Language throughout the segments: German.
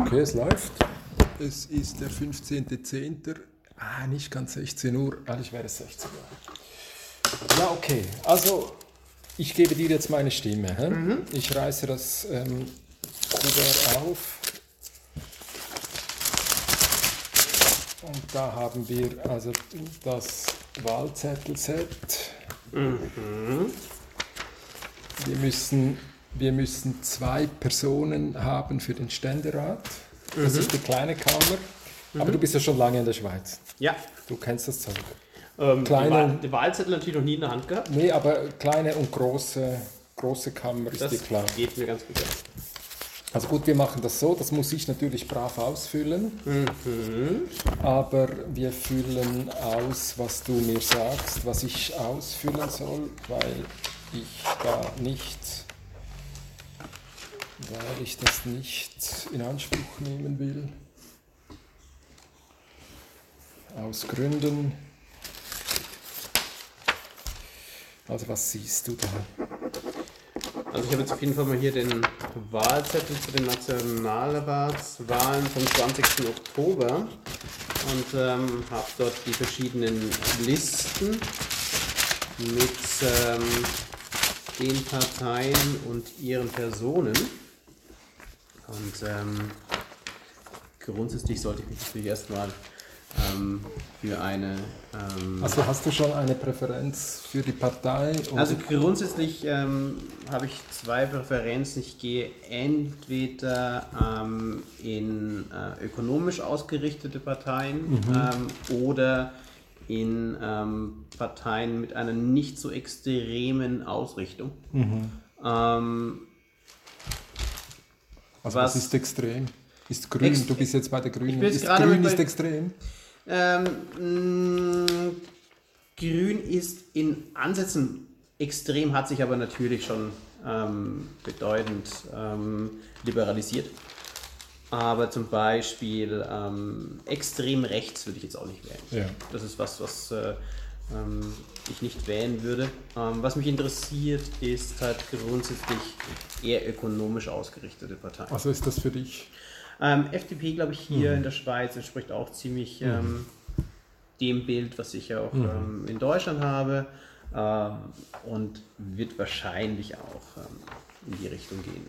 Okay, es läuft. Es ist der 15.10. Ah, nicht ganz 16 Uhr. Eigentlich wäre es 16 Uhr. Ja, okay. Also, ich gebe dir jetzt meine Stimme. Mhm. Ich reiße das ähm, Kuvert auf. Und da haben wir also das Wahlzettelset. Mhm. Wir müssen, wir müssen zwei Personen haben für den Ständerat. Das ist die kleine Kammer. Aber du bist ja schon lange in der Schweiz. Ja. Du kennst das Zeug. Ähm, Kleine- die, Wahl, die Wahlzettel natürlich noch nie in der Hand gehabt. Nee, aber kleine und große, große Kammer ist Das dir klar. geht mir ganz gut. Ja. Also gut, wir machen das so, das muss ich natürlich brav ausfüllen. Mhm. Aber wir füllen aus, was du mir sagst, was ich ausfüllen soll, weil ich da nicht, weil ich das nicht in Anspruch nehmen will. Aus Gründen. Also was siehst du da? Also ich habe jetzt auf jeden Fall mal hier den Wahlzettel zu den Nationalratswahlen vom 20. Oktober und ähm, habe dort die verschiedenen Listen mit ähm, den Parteien und ihren Personen. Und ähm, grundsätzlich sollte ich mich natürlich erstmal ähm, für eine ähm, Also hast du schon eine Präferenz für die Partei? also grundsätzlich ähm, habe ich zwei Präferenzen. Ich gehe entweder ähm, in äh, ökonomisch ausgerichtete Parteien ähm, oder in ähm, Parteien mit einer nicht so extremen Ausrichtung. Ähm, Also Was- ist extrem? Ist grün, Ex- du bist jetzt bei der Grünen. Ist grün ist extrem? Ähm, mh, Grün ist in Ansätzen extrem, hat sich aber natürlich schon ähm, bedeutend ähm, liberalisiert. Aber zum Beispiel ähm, extrem rechts würde ich jetzt auch nicht wählen. Ja. Das ist was, was äh, ähm, ich nicht wählen würde. Ähm, was mich interessiert, ist halt grundsätzlich eher ökonomisch ausgerichtete Parteien. Also ist das für dich? Ähm, FDP, glaube ich, hier in der Schweiz entspricht auch ziemlich ähm, dem Bild, was ich auch ähm, in Deutschland habe ähm, und wird wahrscheinlich auch in die Richtung gehen.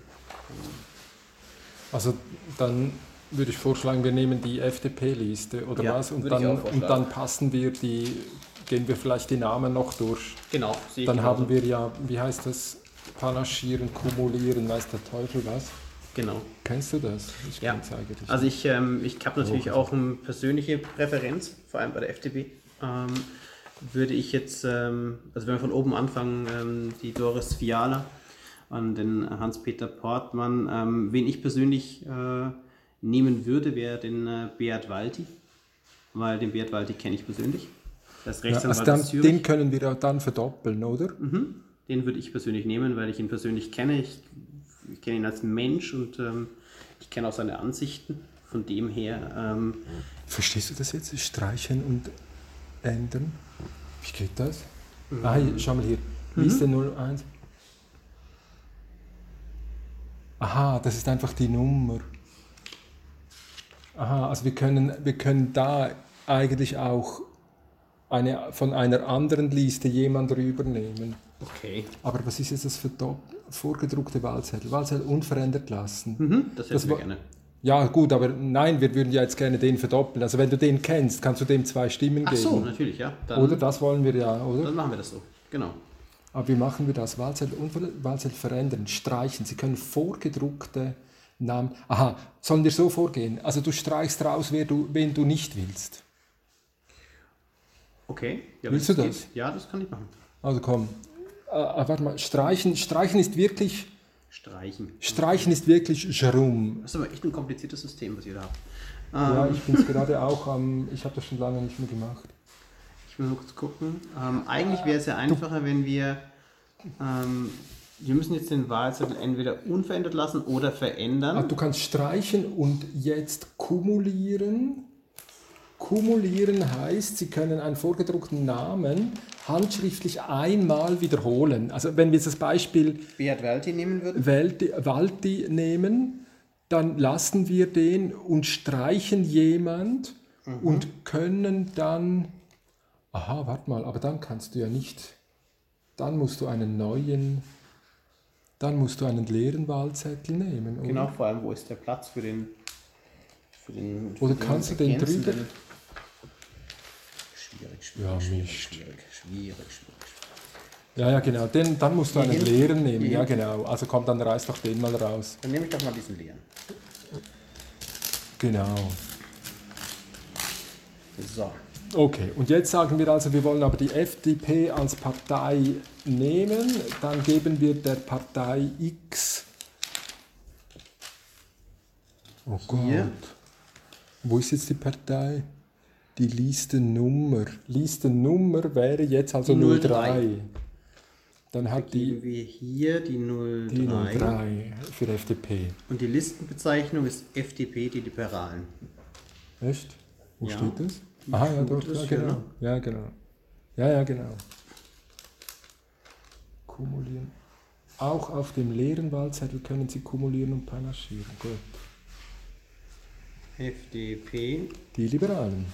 Also dann würde ich vorschlagen, wir nehmen die FDP-Liste oder Ja, was? Und dann, und dann passen wir die, gehen wir vielleicht die Namen noch durch. Genau, sehe Dann haben wir ja, wie heißt das? Panaschieren, kumulieren, weiß der Teufel was. Genau. Kennst du das? Ich Ja. Also ich, ähm, ich habe natürlich auch eine persönliche Präferenz, vor allem bei der FDP. Ähm, würde ich jetzt, ähm, also wenn wir von oben anfangen, ähm, die Doris Fiala und den Hans-Peter Portmann, ähm, wen ich persönlich äh, nehmen würde, wäre den äh, Beat Walti, weil den Beat Walti kenne ich persönlich. Das ist ja, also dann, den können wir dann verdoppeln, oder? Den würde ich persönlich nehmen, weil ich ihn persönlich kenne. Ich, ich kenne ihn als Mensch und ähm, ich kenne auch seine Ansichten. Von dem her, ähm, Verstehst du das jetzt? Streichen und ändern? Wie geht das? Ah, hier, schau mal hier. Liste 01. Aha, das ist einfach die Nummer. Aha, also wir können, wir können da eigentlich auch eine, von einer anderen Liste jemand rübernehmen. okay. Aber was ist jetzt das für Dopp- vorgedruckte Wahlzettel? Wahlzettel unverändert lassen. Mhm, das hätten Das wir gerne. Ja, gut, aber nein, wir würden ja jetzt gerne den verdoppeln. Also wenn du den kennst, kannst du dem zwei Stimmen Ach geben. so, natürlich, ja. Dann, Oder das wollen wir ja, oder? dann machen wir das so. Genau. Aber wie machen wir das? Wahlzettel, Wahlzettel verändern, streichen. Sie können vorgedruckte Namen. Aha, sollen wir so vorgehen? Also du streichst raus, wer du, wen du nicht willst. Okay. Ja, Willst du das? geht. Ja, das kann ich machen. Also komm. Äh, äh, warte mal, streichen, streichen ist wirklich, Streichen. streichen ist wirklich Jerum. Das ist aber echt ein kompliziertes System, was ihr da habt. Ja, Ähm, ich bin es gerade auch am, ich habe das schon lange nicht mehr gemacht. ich will mal kurz gucken. Ähm, eigentlich wäre es ja einfacher, wenn wir. Ähm, wir müssen jetzt den Wahlzettel entweder unverändert lassen oder verändern. Ah, du kannst streichen und jetzt kumulieren. Kumulieren heißt, Sie können einen vorgedruckten Namen handschriftlich einmal wiederholen. Also wenn wir jetzt das Beispiel Beat Walti nehmen würden. Walti, Walti nehmen, dann lassen wir den und streichen jemand Mhm. und können dann. Aha, warte mal, aber dann kannst du ja nicht. Dann musst du einen neuen. Dann musst du einen leeren Wahlzettel nehmen. Oder? Genau, vor allem, wo ist der Platz für den. Für den für Oder kannst du den drüber- Schwierig, schwierig, Ja, schwierig, schwierig, schwierig, schwierig. Ja, ja, genau. Den, dann musst du Hier einen hin? leeren nehmen. Hier Ja, hin? genau. Also komm, dann reiß doch den mal raus. Dann nehme ich doch mal diesen leeren. Genau. So. Okay, und jetzt sagen wir also, wir wollen aber die FDP als Partei nehmen. Dann geben wir der Partei X. Oh Hier. Gott. Wo ist jetzt die Partei? Die Listennummer. Listennummer wäre jetzt also Die 03. 03. Dann hat die, Geben wir hier die 03. die 03 für FDP. Und die Listenbezeichnung ist FDP, die Liberalen. Echt? Wo Ja. steht das? Aha, ja, es Ja, genau. ne? Ja, genau. Ja, ja, genau. Kumulieren. Auch auf dem leeren Wahlzettel können Sie kumulieren und panaschieren. Gut. FDP. Die Liberalen.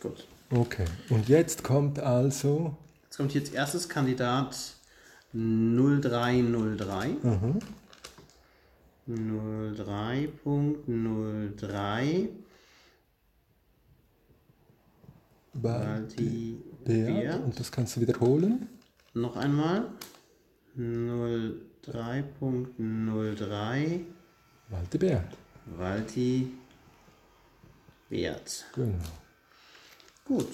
Gut. Okay. Und jetzt kommt also. Jetzt kommt jetzt erstes Kandidat 0303. Mhm. 03.03. Walti Beat. Beat. Und das kannst du wiederholen. Noch einmal. 03.03. Walter Beat. Walti Wert. Genau. Gut.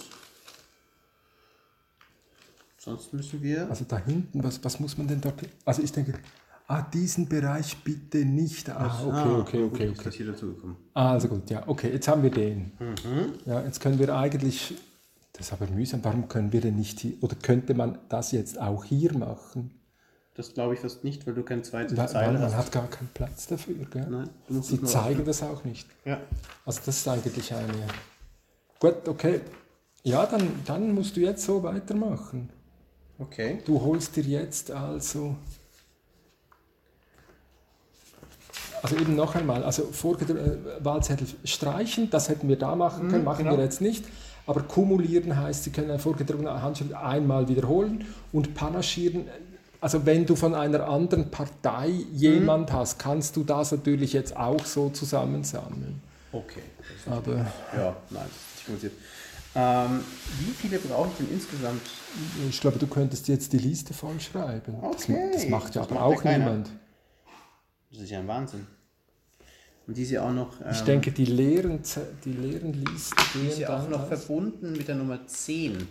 Sonst müssen wir. Also da hinten, was, was muss man denn dort? Also ich denke, ah, diesen Bereich bitte nicht. Ah, okay, Ah, okay, gut, okay, Ist okay. das hier dazugekommen? Ah, also gut, ja, okay, jetzt haben wir den. Mhm. Ja, jetzt können wir eigentlich, das ist aber mühsam, warum können wir denn nicht hier, oder könnte man das jetzt auch hier machen? Das glaube ich fast nicht, weil du keine zweite Weil, weil Zeile man hast. hat gar keinen Platz dafür. Gell? Nein, Sie zeigen das auch nicht. Ja. Also das ist eigentlich eine... Gut, okay. Ja, dann, dann musst du jetzt so weitermachen. Okay. Du holst dir jetzt also... Also eben noch einmal, also vorgedruckte Wahlzettel streichen, das hätten wir da machen können, machen genau. wir jetzt nicht. Aber kumulieren heißt, Sie können eine vorgedruckte Handschrift einmal wiederholen und panaschieren. Also wenn du von einer anderen Partei jemand hast, kannst du das natürlich jetzt auch so zusammensammeln. Okay. Aber Ja, nein, das ist nicht kompliziert. Ähm, wie viele brauche ich denn insgesamt? ich glaube, du könntest jetzt die Liste vollschreiben. Das, ma- das Okay, macht ja das aber macht auch niemand. Das ist ja ein Wahnsinn. Und die ja auch noch, ähm, Ich denke, die leeren, die leeren Listen die ist ja auch noch verbunden mit der Nummer 10.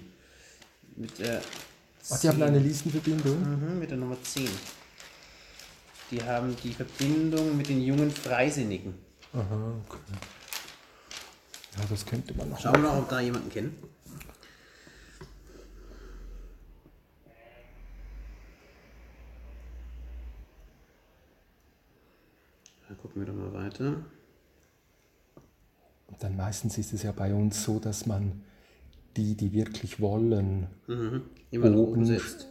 Mit der Ach, die haben 10. eine Listenverbindung? Mhm, mit der Nummer 10. Die haben die Verbindung mit den jungen Freisinnigen. Aha, okay. Ja, das könnte man noch Schauen wir mal, ob da jemanden kennen. Dann gucken wir doch mal weiter. Und dann meistens ist es ja bei uns so, dass man die, die wirklich wollen, Mhm. Oben oben, setzt.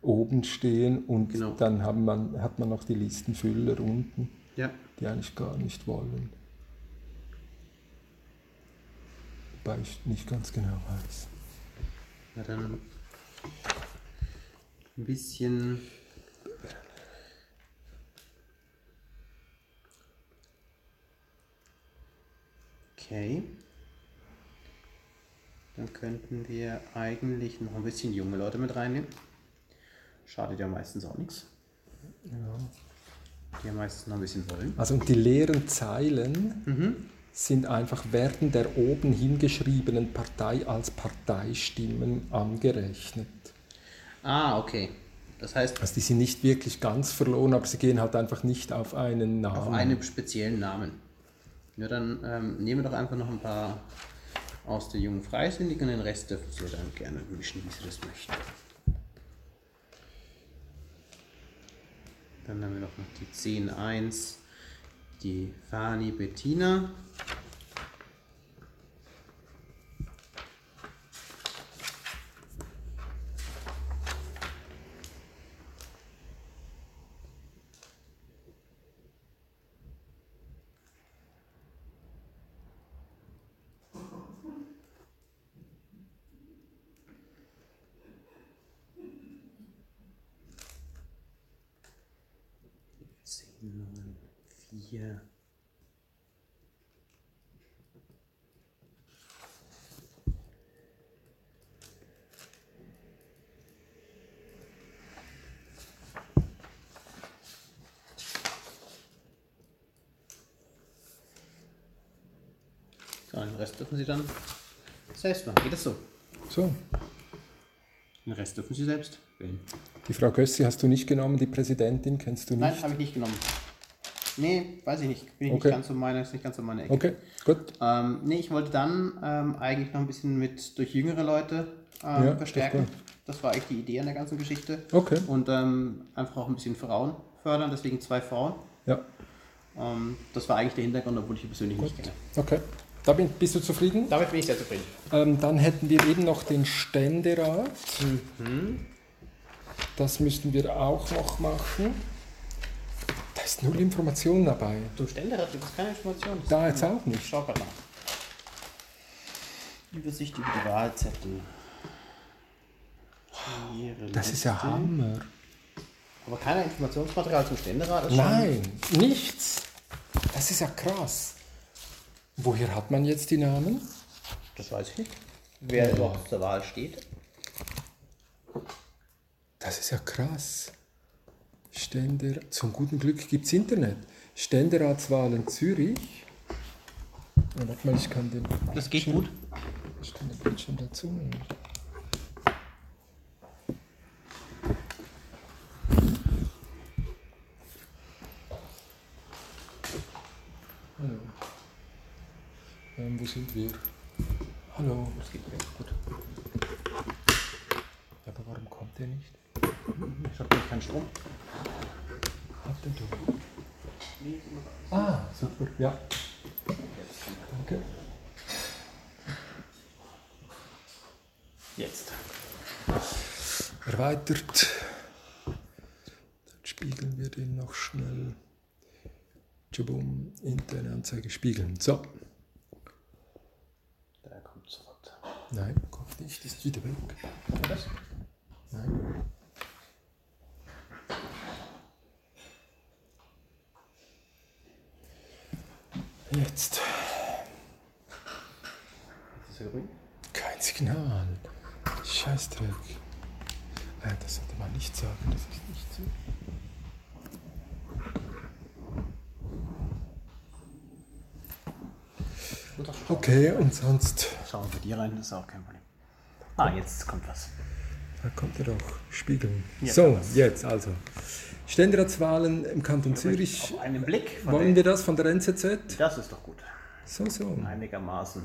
oben stehen und Genau. dann haben man, hat man noch die Listenfüller unten, Ja. die eigentlich gar nicht wollen. Wobei ich nicht ganz genau weiß. Na dann ein bisschen. Okay. Dann könnten wir eigentlich noch ein bisschen junge Leute mit reinnehmen. Schadet ja meistens auch nichts. Die ja meistens noch ein bisschen wollen. Also und die leeren Zeilen Mhm. Sind einfach werden der oben hingeschriebenen Partei als Parteistimmen angerechnet. Ah, okay. Das heißt, Also die sind nicht wirklich ganz verloren, aber sie gehen halt einfach nicht auf einen Namen. auf einen speziellen Namen. Ja, dann ähm, nehmen wir doch einfach noch ein paar aus der jungen Freisinnigen und den Rest dürfen Sie dann gerne mischen, wie Sie das möchten. Dann haben wir noch die 10.1, die Fani Bettina. So, den Rest dürfen Sie dann selbst machen. Geht das so? So, Den Rest dürfen Sie selbst wählen. die Frau Gössi hast du nicht genommen, die Präsidentin kennst du Nein, nicht? habe ich nicht genommen. Nee, weiß ich nicht. Bin ich Okay. nicht ganz so meine, ist nicht ganz so meine Ecke. Okay, gut. Ähm, nee, ich wollte dann ähm, eigentlich noch ein bisschen mit durch jüngere Leute ähm, Ja, verstärken. das Das war eigentlich die Idee an der ganzen Geschichte. Okay. Und ähm, einfach auch ein bisschen Frauen fördern, deswegen zwei Frauen. Ja, Ähm, das war eigentlich der Hintergrund, obwohl ich sie persönlich nicht kenne. okay. Da bin, bist du zufrieden? Damit bin ich sehr zufrieden. Ähm, dann hätten wir eben noch den Ständerat. Mhm. Das müssten wir auch noch machen. Da ist null Information dabei. Zum Ständerat gibt es keine Informationen. Da jetzt auch Ich nicht. schau gerade nach. Übersicht über die Wahlzettel. Das ist ja. Hammer. Aber kein Informationsmaterial zum Ständerat? Nein, nichts. Das ist ja krass. Woher hat man jetzt die Namen? Das weiß ich nicht. Wer überhaupt zur Wahl steht. Das ist ja krass. Ständer, zum guten Glück gibt es Internet. Ständeratswahlen Zürich. Ja, warte mal, ich kann den. Das geht gut. Ich kann den Bildschirm dazu nehmen. Hallo. Ähm, wo sind wir? Hallo. Das geht gut. Ja, kommt der nicht? Ich habe keinen Strom. Habt ihr du? Ah, super, ja. Danke. Jetzt. Erweitert. Dann spiegeln wir den noch schnell. Tschubum, interne Anzeige spiegeln. So. Der kommt sofort. Nein, kommt nicht, ist wieder weg. Was? Nein. Jetzt. Kein Signal. Scheißdreck. Äh, das sollte man nicht sagen, das ist nicht so. Okay, und sonst, Schauen wir dir rein, das ist auch kein Problem. Ah, jetzt kommt was. Da kommt er doch, spiegeln. Ja, so, jetzt also. Ständeratswahlen im Kanton Zürich. Auf einen Blick. Wollen wir das von der NZZ? das ist doch gut. So, so. Einigermaßen.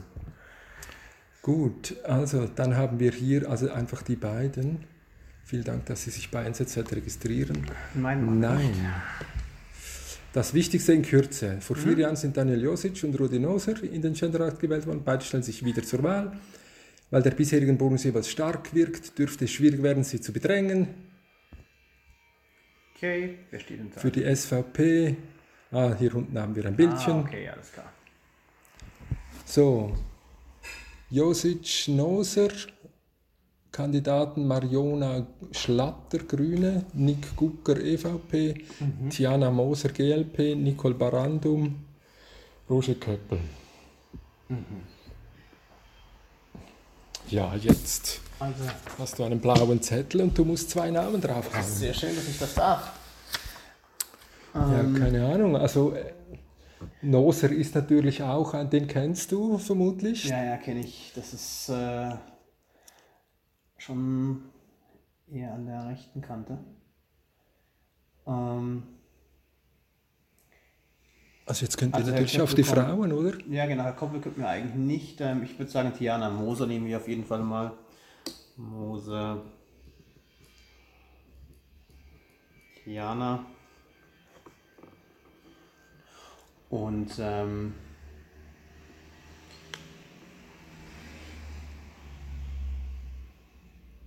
Gut, also dann haben wir hier also einfach die beiden. Vielen Dank, dass Sie sich bei NZZ registrieren. Nein, Nein. Das Wichtigste in Kürze. Vor Mhm. vier Jahren sind Daniel Josic und Rudi Noser in den Ständerat gewählt worden. Beide stellen sich wieder zur Wahl. Weil der bisherigen Bonus jeweils stark wirkt, dürfte es schwierig werden, sie zu bedrängen. Okay, wer steht denn da? Für die SVP, ah, hier unten haben wir ein Bildchen. Ah, okay, alles klar. So, Josic Noser, Kandidaten Mariona Schlatter, Grüne, Nick Gucker, EVP, Tiana Moser, GLP, Nicole Barandum, Roger Köppel. Ja, jetzt Also, hast du einen blauen Zettel und du musst zwei Namen draufhauen. sehr schön, dass ich das darf. Ja, Ähm, keine Ahnung. Also, äh, Noser ist natürlich auch, ein- den kennst du vermutlich. Ja, ja, kenne ich. Das ist äh, schon eher an der rechten Kante. Ähm, Also, jetzt könnt ihr Also, natürlich auf die kommt- Frauen, oder? ja, genau, Herr Koppel könnten wir eigentlich nicht. Ähm, ich würde sagen, Tiana Moser nehmen wir auf jeden Fall mal. Moser. Tiana. Und ähm,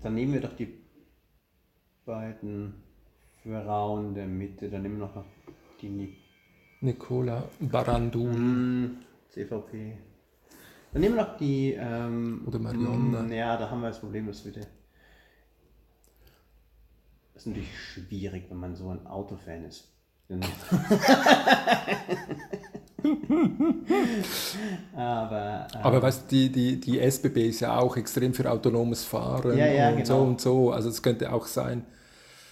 dann nehmen wir doch die beiden Frauen der Mitte. Dann nehmen wir noch die Nik Nicola Barandum. hm, CVP. Dann nehmen wir noch die. Ähm, Oder Marionna. mm, Ja, da haben wir das Problem, dass wir. Das ist natürlich schwierig, wenn man so ein Autofan ist. Aber, äh, Aber weißt du, die, die, die SBB ist ja auch extrem für autonomes Fahren Ja, ja, und so genau. und so. Also es könnte auch sein.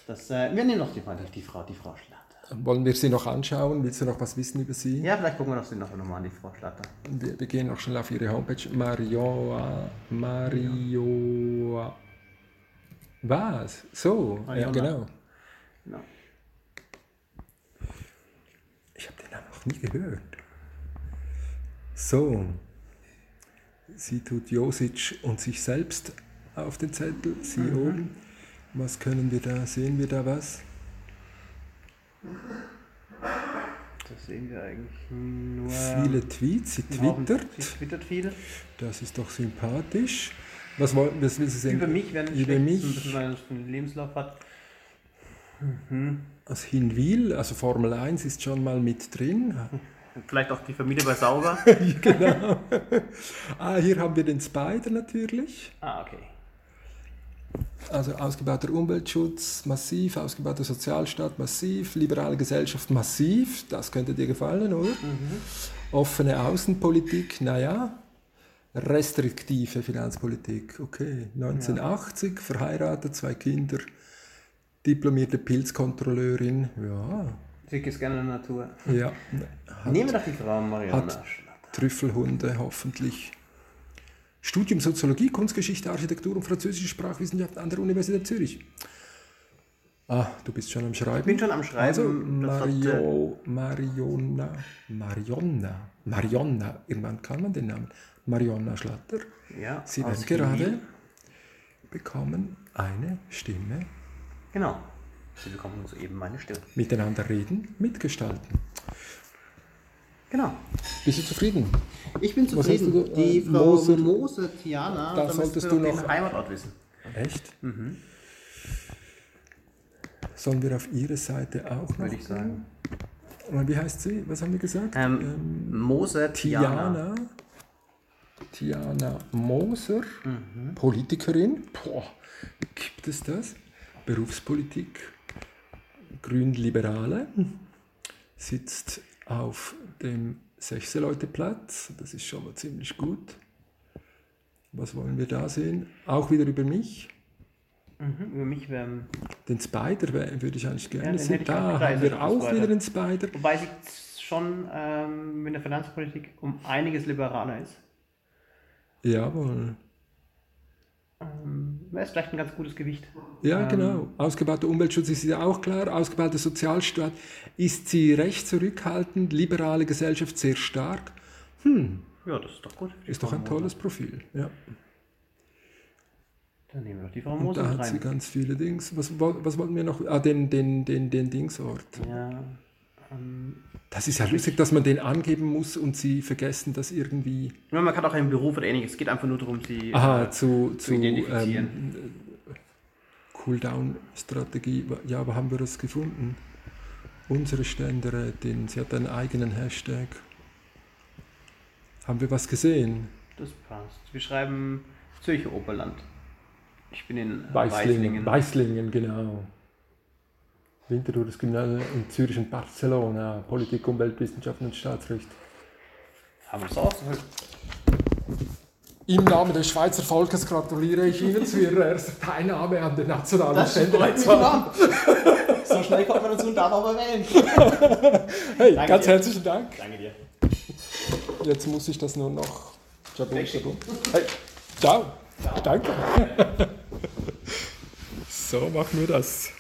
das, äh, wir nehmen noch die, die Frau, die Frau Schlatter. Wollen wir sie noch anschauen? Willst du noch was wissen über sie? Ja, vielleicht gucken wir noch, sie noch nochmal an die Frau Schlatter. Wir, wir gehen noch schnell auf ihre Homepage. Marioa. Marioa. Was? So, ja, genau. Genau. Ich habe den Namen noch nie gehört. So. Sie tut Josic und sich selbst auf den Zettel. Sie Mhm. oben. Was können wir da? Sehen wir da was? Das sehen wir eigentlich nur. Viele Tweets. Sie wir twittert. Sie twittert viel. Das ist doch sympathisch. Was, will sie sehen? Über mich, wenn Über ein mich. es einen Lebenslauf hat. Aus Hinwil, also Formel 1 ist schon mal mit drin. Vielleicht auch die Familie bei Sauber. genau. ah, hier haben wir den Spider natürlich. ah, okay. Also ausgebauter Umweltschutz, massiv, ausgebauter Sozialstaat, massiv, liberale Gesellschaft, massiv, das könnte dir gefallen, oder? Offene Außenpolitik, naja. Restriktive Finanzpolitik, okay. 1980, verheiratet, zwei Kinder, diplomierte Pilzkontrolleurin, ja. Schick ist gerne in der Natur. ja. Nehmen wir doch die Frau Mariana hat-. Trüffelhunde, hoffentlich. Studium Soziologie, Kunstgeschichte, Architektur und französische Sprachwissenschaft an der Universität Zürich. Ah, du bist schon am Schreiben. Ich bin schon am Schreiben. Also, äh, Mario, Mariona, Marionna, Marionna, irgendwann kann man den Namen. Marionna Schlatter. ja, Sie hat gerade bekommen eine Stimme. Genau. Sie bekommen soeben meine Stimme. Miteinander reden, mitgestalten. Genau. Bist du zufrieden? Ich bin zufrieden. du, die äh, Frau Moser- Moser, Tiana, Da solltest du noch- den Heimatort wissen. Echt? Sollen wir auf ihre Seite auch noch? Würde ich sagen. Und Wie heißt sie? Was haben wir gesagt? Ähm, Moser, Tiana. Tiana. Tiana Moser, Mhm. Politikerin. Boah, gibt es das? Berufspolitik, Grünliberale, sitzt auf dem Sechseleuteplatz. Das ist schon mal ziemlich gut. Was wollen wir da sehen? Auch wieder über mich. Mhm, über mich wäre. Den Spider würde ich eigentlich gerne den sehen. Da haben wir auch wieder den Spider. Wobei sie schon ähm, mit der Finanzpolitik um einiges liberaler ist. Jawohl. Ähm, es vielleicht ein ganz gutes Gewicht. Ja, Ähm, genau. Ausgebauter Umweltschutz ist ja auch klar. Ausgebauter Sozialstaat ist sie recht zurückhaltend. Liberale Gesellschaft sehr stark. Ja, das ist doch gut. Ist doch ein tolles Profil. Ja. Dann nehmen wir doch die Frau Und Moser da hat sie rein. ganz viele Dings. Was, was wollten wir noch? Ah, den, den, den, den Dingsort. Ja. Das ist ja lustig, dass man den angeben muss und sie vergessen das irgendwie ja, man kann auch einen Beruf oder ähnliches. Es geht einfach nur darum, sie. Aha, äh, zu, zu zu identifizieren. ähm, Cooldown-Strategie. Ja, wo haben wir das gefunden? Unsere Ständerätin, sie hat einen eigenen Hashtag. Haben wir was gesehen? Das passt. Wir schreiben Zürcher Oberland. Ich bin in. Weißlingen. Weißlingen, genau. Winterthur, das Gymnasium in Zürich und Barcelona. Politik, Umweltwissenschaften und Staatsrecht. Haben wir das ausgefüllt? Im Namen des Schweizer Volkes gratuliere ich Ihnen zu Ihrer ersten Teilnahme an der nationalen enorm. So schnell kommt man dazu und darf aber wählen. Hey, Danke ganz dir. herzlichen Dank. Danke dir. Jetzt muss ich das nur noch. Jabum, jabum. Hey, ciao. Danke. so, machen wir das.